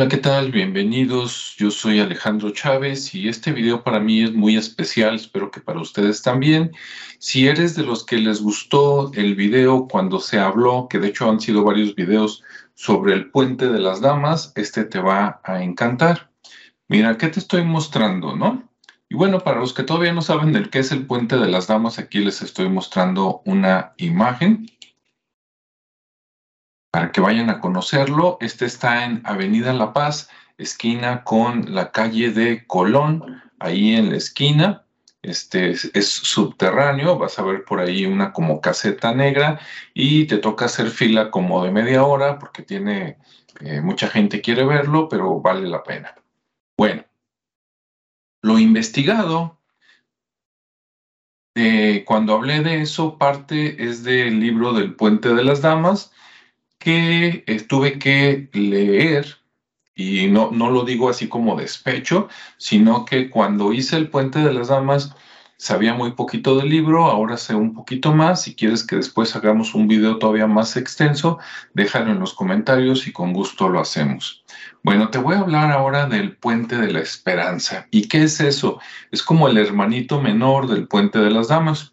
Hola, ¿qué tal? Bienvenidos. Yo soy Alejandro Chávez y este video para mí es muy especial, espero que para ustedes también. Si eres de los que les gustó el video cuando se habló, que de hecho han sido varios videos sobre el puente de las damas, este te va a encantar. Mira, ¿qué te estoy mostrando, no? Y bueno, para los que todavía no saben del qué es el puente de las damas, aquí les estoy mostrando una imagen para que vayan a conocerlo. Este está en Avenida La Paz, esquina con la calle de Colón, ahí en la esquina. Este es, subterráneo, vas a ver por ahí una como caseta negra y te toca hacer fila como de media hora porque tiene eh, mucha gente quiere verlo, pero vale la pena. Bueno, lo investigado eh, cuando hablé de eso, parte es del libro del Puente de las Damas, que eh, tuve que leer, y no, no lo digo así como despecho, sino que cuando hice el Puente de las Damas, sabía muy poquito del libro, ahora sé un poquito más. Si quieres que después hagamos un video todavía más extenso, déjalo en los comentarios y con gusto lo hacemos. Bueno, te voy a hablar ahora del Puente de la Esperanza. ¿Y qué es eso? Es como el hermanito menor del Puente de las Damas.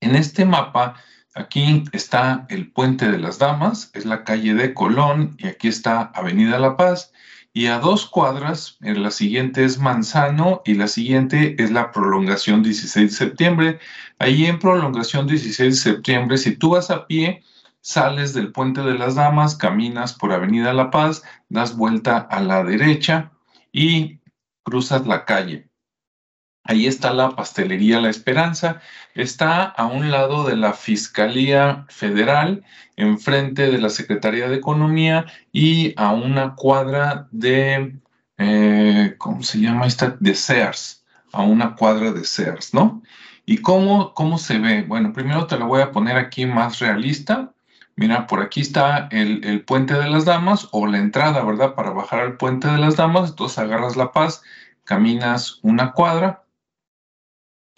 En este mapa Aquí está el Puente de las Damas, es la calle de Colón y aquí está Avenida La Paz. Y a dos cuadras, en la siguiente es Manzano y la siguiente es la prolongación 16 de septiembre. Ahí en prolongación 16 de septiembre, si tú vas a pie, sales del Puente de las Damas, caminas por Avenida La Paz, das vuelta a la derecha y cruzas la calle. Ahí está la pastelería La Esperanza. Está a un lado de la Fiscalía Federal, enfrente de la Secretaría de Economía y a una cuadra de, eh, ¿cómo se llama esta? De Sears, a una cuadra de Sears, ¿no? ¿Y cómo, cómo se ve? Bueno, primero te lo voy a poner aquí más realista. Mira, por aquí está el, el, puente de las damas o la entrada, ¿verdad? Para bajar al puente de las damas. Entonces agarras La Paz, caminas una cuadra,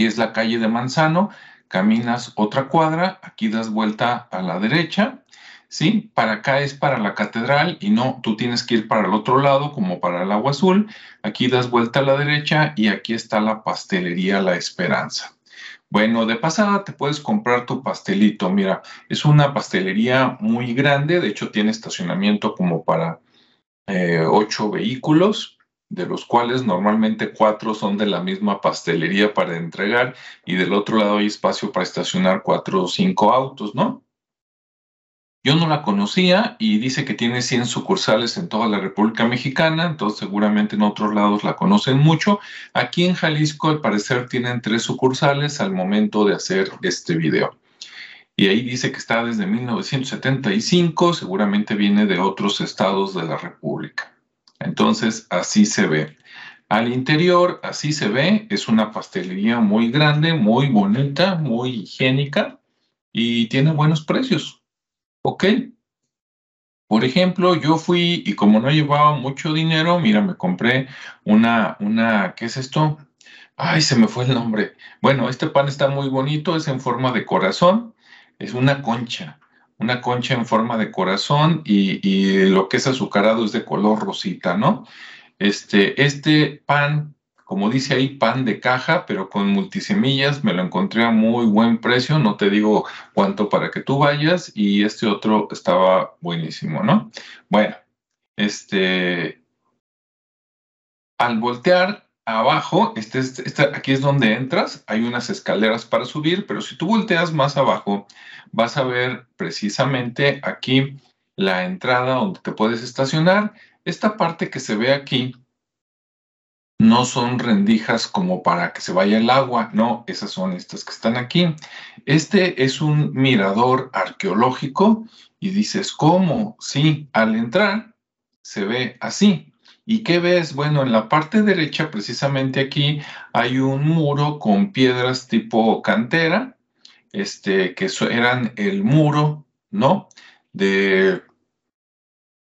y es la calle de Manzano, caminas otra cuadra, aquí das vuelta a la derecha, ¿sí? Para acá es para la catedral y no, tú tienes que ir para el otro lado como para el agua azul, aquí das vuelta a la derecha y aquí está la pastelería La Esperanza. Bueno, de pasada te puedes comprar tu pastelito. Mira, es una pastelería muy grande, de hecho tiene estacionamiento como para eh, ocho vehículos de los cuales normalmente cuatro son de la misma pastelería para entregar y del otro lado hay espacio para estacionar cuatro o cinco autos, ¿no? Yo no la conocía y dice que tiene 100 sucursales en toda la República Mexicana, entonces seguramente en otros lados la conocen mucho. Aquí en Jalisco al parecer tienen tres sucursales al momento de hacer este video. Y ahí dice que está desde 1975, seguramente viene de otros estados de la República. Entonces, así se ve. Al interior, así se ve, es una pastelería muy grande, muy bonita, muy higiénica y tiene buenos precios. ¿Ok? Por ejemplo, yo fui y como no llevaba mucho dinero, mira, me compré una, una, ¿qué es esto? Ay, se me fue el nombre. Bueno, este pan está muy bonito, es en forma de corazón, es una concha una concha en forma de corazón y, lo que es azucarado es de color rosita, ¿no? Este, este pan, como dice ahí, pan de caja, pero con multisemillas, me lo encontré a muy buen precio, no te digo cuánto para que tú vayas, y este otro estaba buenísimo, ¿no? Bueno, este, al voltear abajo, este, aquí es donde entras, hay unas escaleras para subir, pero si tú volteas más abajo, vas a ver precisamente aquí la entrada donde te puedes estacionar. Esta parte que se ve aquí no son rendijas como para que se vaya el agua, no, esas son estas que están aquí. Este es un mirador arqueológico y dices, ¿cómo? Sí, al entrar se ve así. ¿Y qué ves? Bueno, en la parte derecha, precisamente aquí, hay un muro con piedras tipo cantera, este, que eran el muro, ¿no? De,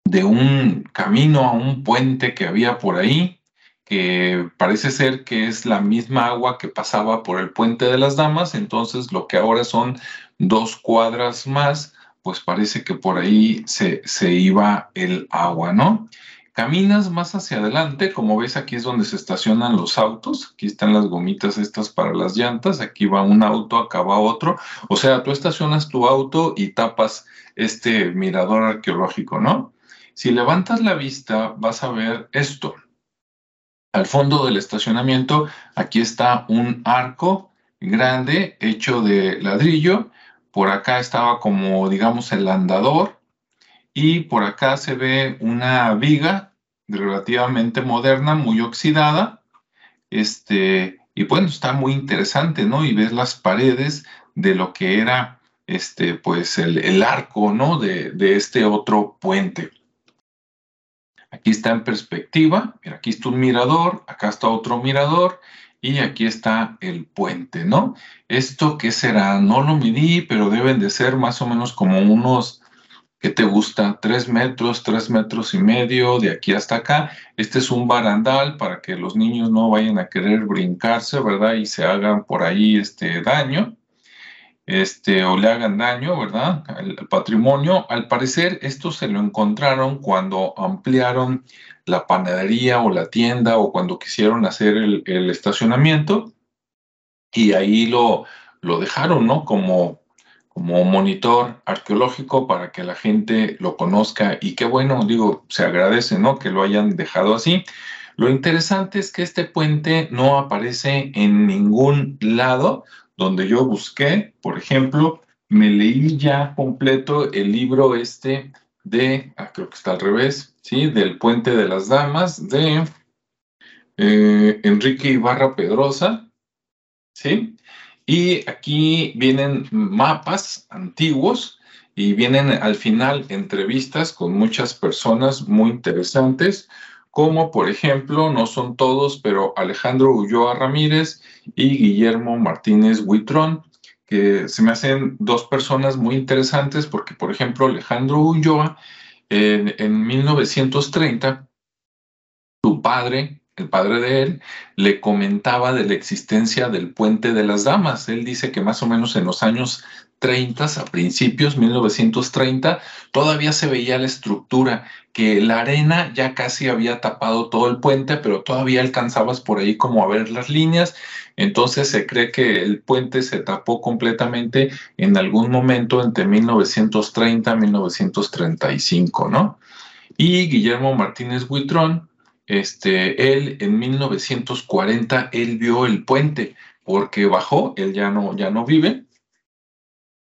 de un camino a un puente que había por ahí, que parece ser que es la misma agua que pasaba por el puente de las damas, entonces lo que ahora son dos cuadras más, pues parece que por ahí se, se iba el agua, ¿no? Caminas más hacia adelante, como ves aquí es donde se estacionan los autos, aquí están las gomitas estas para las llantas, aquí va un auto, acá va otro, o sea, tú estacionas tu auto y tapas este mirador arqueológico, ¿no? Si levantas la vista vas a ver esto. Al fondo del estacionamiento, aquí está un arco grande hecho de ladrillo, por acá estaba como digamos el andador, y por acá se ve una viga relativamente moderna, muy oxidada, este, y bueno, está muy interesante, ¿no? Y ves las paredes de lo que era, este, pues el, arco, ¿no? De, de, este otro puente. Aquí está en perspectiva, mira, aquí está un mirador, acá está otro mirador, y aquí está el puente, ¿no? Esto, ¿qué será? No lo midí, pero deben de ser más o menos como unos ¿qué te gusta? Tres metros, tres metros y medio de aquí hasta acá. Este es un barandal para que los niños no vayan a querer brincarse, ¿verdad? Y se hagan por ahí este daño, este, o le hagan daño, ¿verdad? Al, patrimonio. Al parecer, esto se lo encontraron cuando ampliaron la panadería o la tienda o cuando quisieron hacer el, el estacionamiento y ahí lo, lo dejaron, ¿no? Como como monitor arqueológico para que la gente lo conozca y qué bueno, digo, se agradece, ¿no? Que lo hayan dejado así. Lo interesante es que este puente no aparece en ningún lado donde yo busqué, por ejemplo, me leí ya completo el libro este de, ah, creo que está al revés, ¿sí? Del Puente de las Damas de eh, Enrique Ibarra Pedrosa, ¿sí? Y aquí vienen mapas antiguos y vienen al final entrevistas con muchas personas muy interesantes, como por ejemplo, no son todos, pero Alejandro Ulloa Ramírez y Guillermo Martínez Huitrón, que se me hacen dos personas muy interesantes porque, por ejemplo, Alejandro Ulloa en, en 1930, su padre el padre de él, le comentaba de la existencia del puente de las damas. Él dice que más o menos en los años 30, a principios 1930, todavía se veía la estructura, que la arena ya casi había tapado todo el puente, pero todavía alcanzabas por ahí como a ver las líneas. Entonces se cree que el puente se tapó completamente en algún momento entre 1930 y 1935, ¿no? Y Guillermo Martínez Huitrón, este, él en 1940, él vio el puente porque bajó, él ya no, ya no vive.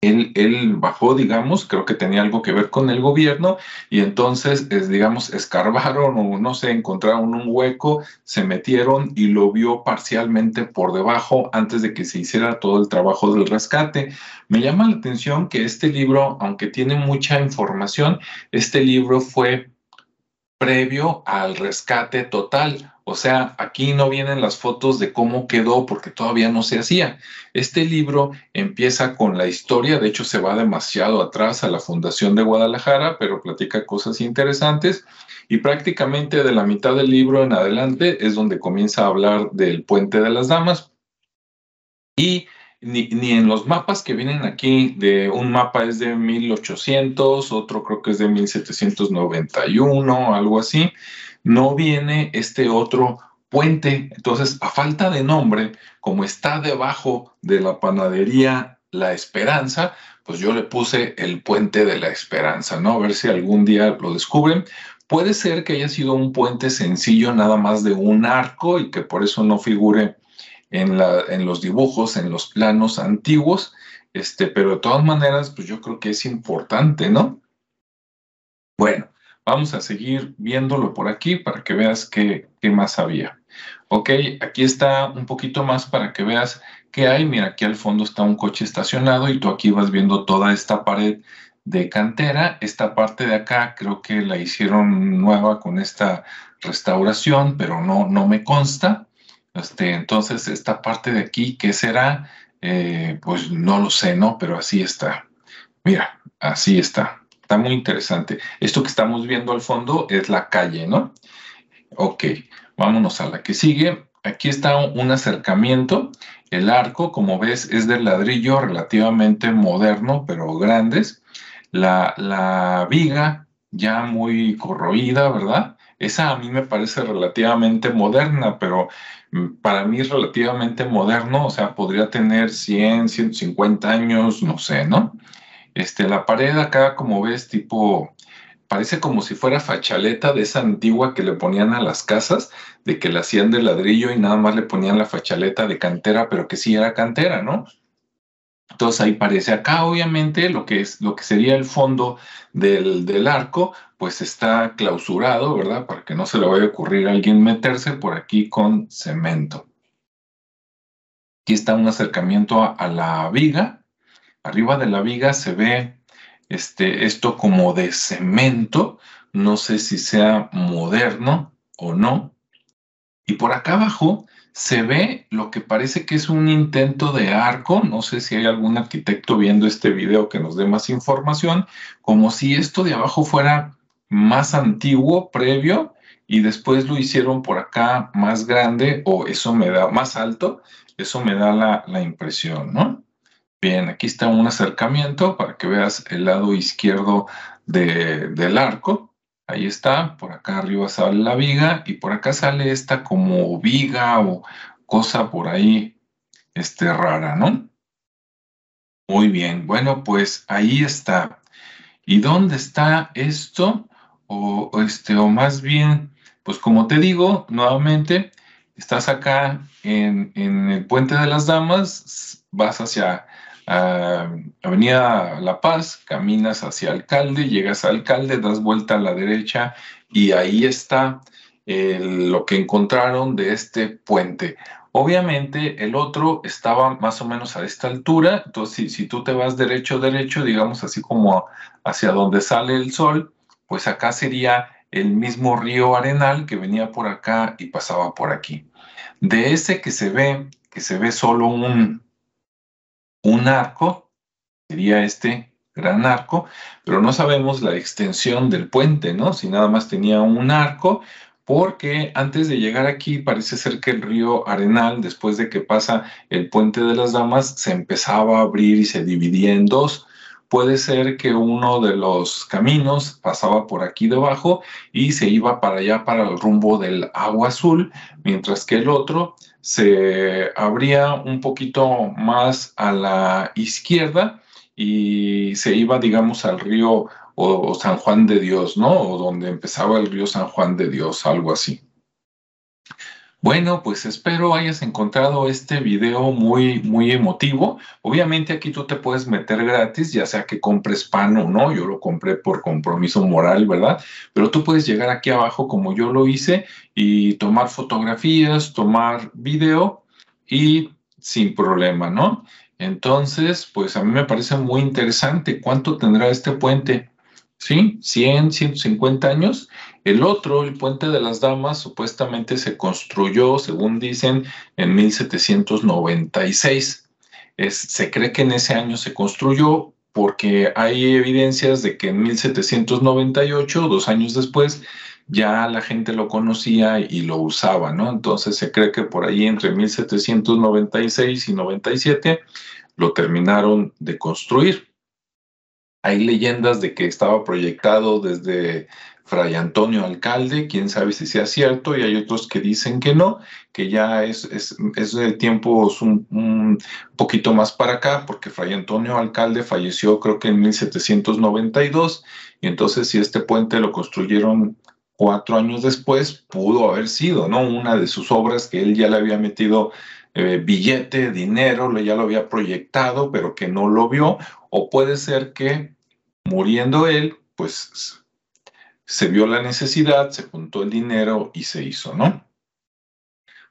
Él, él, bajó, digamos, creo que tenía algo que ver con el gobierno y entonces, es, digamos, escarbaron o no sé, encontraron un hueco, se metieron y lo vio parcialmente por debajo antes de que se hiciera todo el trabajo del rescate. Me llama la atención que este libro, aunque tiene mucha información, este libro fue previo al rescate total. O sea, aquí no vienen las fotos de cómo quedó porque todavía no se hacía. Este libro empieza con la historia, de hecho se va demasiado atrás a la Fundación de Guadalajara, pero platica cosas interesantes y prácticamente de la mitad del libro en adelante es donde comienza a hablar del puente de las damas y ni, ni, en los mapas que vienen aquí, de un mapa es de 1800, otro creo que es de 1791, algo así, no viene este otro puente. Entonces, a falta de nombre, como está debajo de la panadería La Esperanza, pues yo le puse el puente de la Esperanza, ¿no? A ver si algún día lo descubren. Puede ser que haya sido un puente sencillo, nada más de un arco y que por eso no figure en, los dibujos, en los planos antiguos, este, pero de todas maneras, pues yo creo que es importante, ¿no? Bueno, vamos a seguir viéndolo por aquí para que veas qué, qué más había. Ok, aquí está un poquito más para que veas qué hay. Mira, aquí al fondo está un coche estacionado y tú aquí vas viendo toda esta pared de cantera. Esta parte de acá creo que la hicieron nueva con esta restauración, pero no, no me consta. Este, entonces, esta parte de aquí, ¿qué será? Eh, pues no lo sé, ¿no? Pero así está. Mira, así está. Está muy interesante. Esto que estamos viendo al fondo es la calle, ¿no? Ok, vámonos a la que sigue. Aquí está un acercamiento. El arco, como ves, es de ladrillo relativamente moderno, pero grandes. La, la viga ya muy corroída, ¿verdad? Esa a mí me parece relativamente moderna, pero mm, para mí es relativamente moderno, o sea, podría tener 100, 150 años, no sé, ¿no? Este, la pared acá, como ves, tipo, parece como si fuera fachaleta de esa antigua que le ponían a las casas, de que la hacían de ladrillo y nada más le ponían la fachaleta de cantera, pero que sí era cantera, ¿no? Entonces ahí parece acá, obviamente, lo que es lo que sería el fondo del, del, arco, pues está clausurado, ¿verdad? Para que no se le vaya a ocurrir a alguien meterse por aquí con cemento. Aquí está un acercamiento a, a la viga. Arriba de la viga se ve este, esto como de cemento. No sé si sea moderno o no. Y por acá abajo se ve lo que parece que es un intento de arco, no sé si hay algún arquitecto viendo este video que nos dé más información, como si esto de abajo fuera más antiguo, previo, y después lo hicieron por acá más grande o eso me da más alto, eso me da la, impresión, ¿no? Bien, aquí está un acercamiento para que veas el lado izquierdo del arco. Ahí está, por acá arriba sale la viga y por acá sale esta como viga o cosa por ahí este, rara, ¿no? Muy bien, bueno, pues ahí está. ¿Y dónde está esto? O, este, o más bien, pues como te digo, nuevamente, estás acá en, en el Puente de las Damas, vas hacia Avenida La Paz, caminas hacia Alcalde, llegas a Alcalde, das vuelta a la derecha y ahí está lo que encontraron de este puente. Obviamente el otro estaba más o menos a esta altura, entonces si, si tú te vas derecho, derecho, digamos así como hacia donde sale el sol, pues acá sería el mismo río Arenal que venía por acá y pasaba por aquí. De ese que se ve, que se ve solo un, un arco, sería este gran arco, pero no sabemos la extensión del puente, ¿no? Si nada más tenía un arco, porque antes de llegar aquí parece ser que el río Arenal, después de que pasa el puente de las damas, se empezaba a abrir y se dividía en dos. Puede ser que uno de los caminos pasaba por aquí debajo y se iba para allá, para el rumbo del agua azul, mientras que el otro se abría un poquito más a la izquierda y se iba, digamos, al río o, San Juan de Dios, ¿no? O donde empezaba el río San Juan de Dios, algo así. Bueno, pues espero hayas encontrado este video muy, muy emotivo. Obviamente aquí tú te puedes meter gratis, ya sea que compres pan o no. Yo lo compré por compromiso moral, ¿verdad? Pero tú puedes llegar aquí abajo como yo lo hice y tomar fotografías, tomar video y sin problema, ¿no? Entonces, pues a mí me parece muy interesante. ¿Cuánto tendrá este puente? ¿Sí? ¿100, 150 años? El otro, el Puente de las Damas, supuestamente se construyó, según dicen, en 1796. Es, se cree que en ese año se construyó porque hay evidencias de que en 1798, dos años después, ya la gente lo conocía y lo usaba, ¿no? Entonces se cree que por ahí entre 1796 y 97 lo terminaron de construir. Hay leyendas de que estaba proyectado desde Fray Antonio Alcalde, quién sabe si sea cierto, y hay otros que dicen que no, que ya es, es, es de tiempos un, un, poquito más para acá, porque Fray Antonio Alcalde falleció creo que en 1792, y entonces si este puente lo construyeron cuatro años después, pudo haber sido, ¿no? Una de sus obras que él ya le había metido eh, billete, dinero, ya lo había proyectado, pero que no lo vio, o puede ser que muriendo él, pues se vio la necesidad, se juntó el dinero y se hizo, ¿no?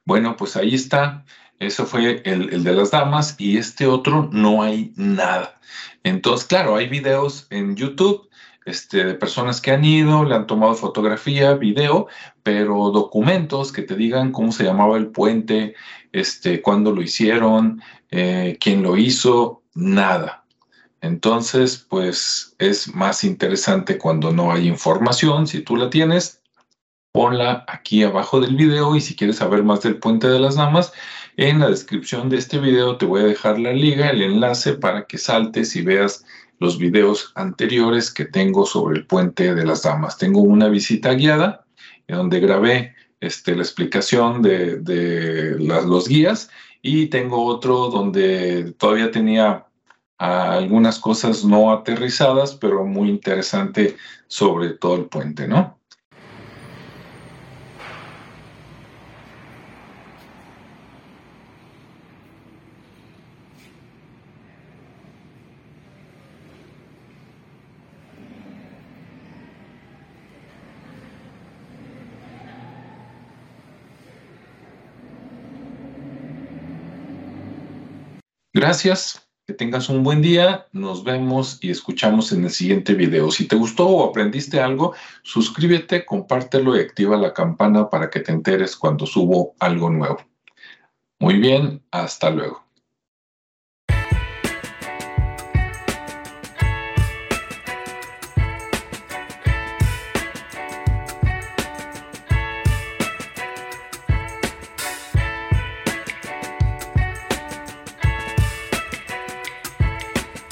Bueno, pues ahí está. Eso fue el, de las damas y este otro no hay nada. Entonces, claro, hay videos en YouTube este, de personas que han ido, le han tomado fotografía, video, pero documentos que te digan cómo se llamaba el puente, este, cuándo lo hicieron, eh, quién lo hizo, nada. Entonces, pues es más interesante cuando no hay información. Si tú la tienes, ponla aquí abajo del video y si quieres saber más del puente de las damas, en la descripción de este video te voy a dejar la liga, el enlace para que saltes y veas los videos anteriores que tengo sobre el puente de las damas. Tengo una visita guiada donde grabé este, la explicación de, los guías y tengo otro donde todavía tenía algunas cosas no aterrizadas, pero muy interesante sobre todo el puente, ¿no? Gracias, que tengas un buen día, nos vemos y escuchamos en el siguiente video. Si te gustó o aprendiste algo, suscríbete, compártelo y activa la campana para que te enteres cuando subo algo nuevo. Muy bien, hasta luego.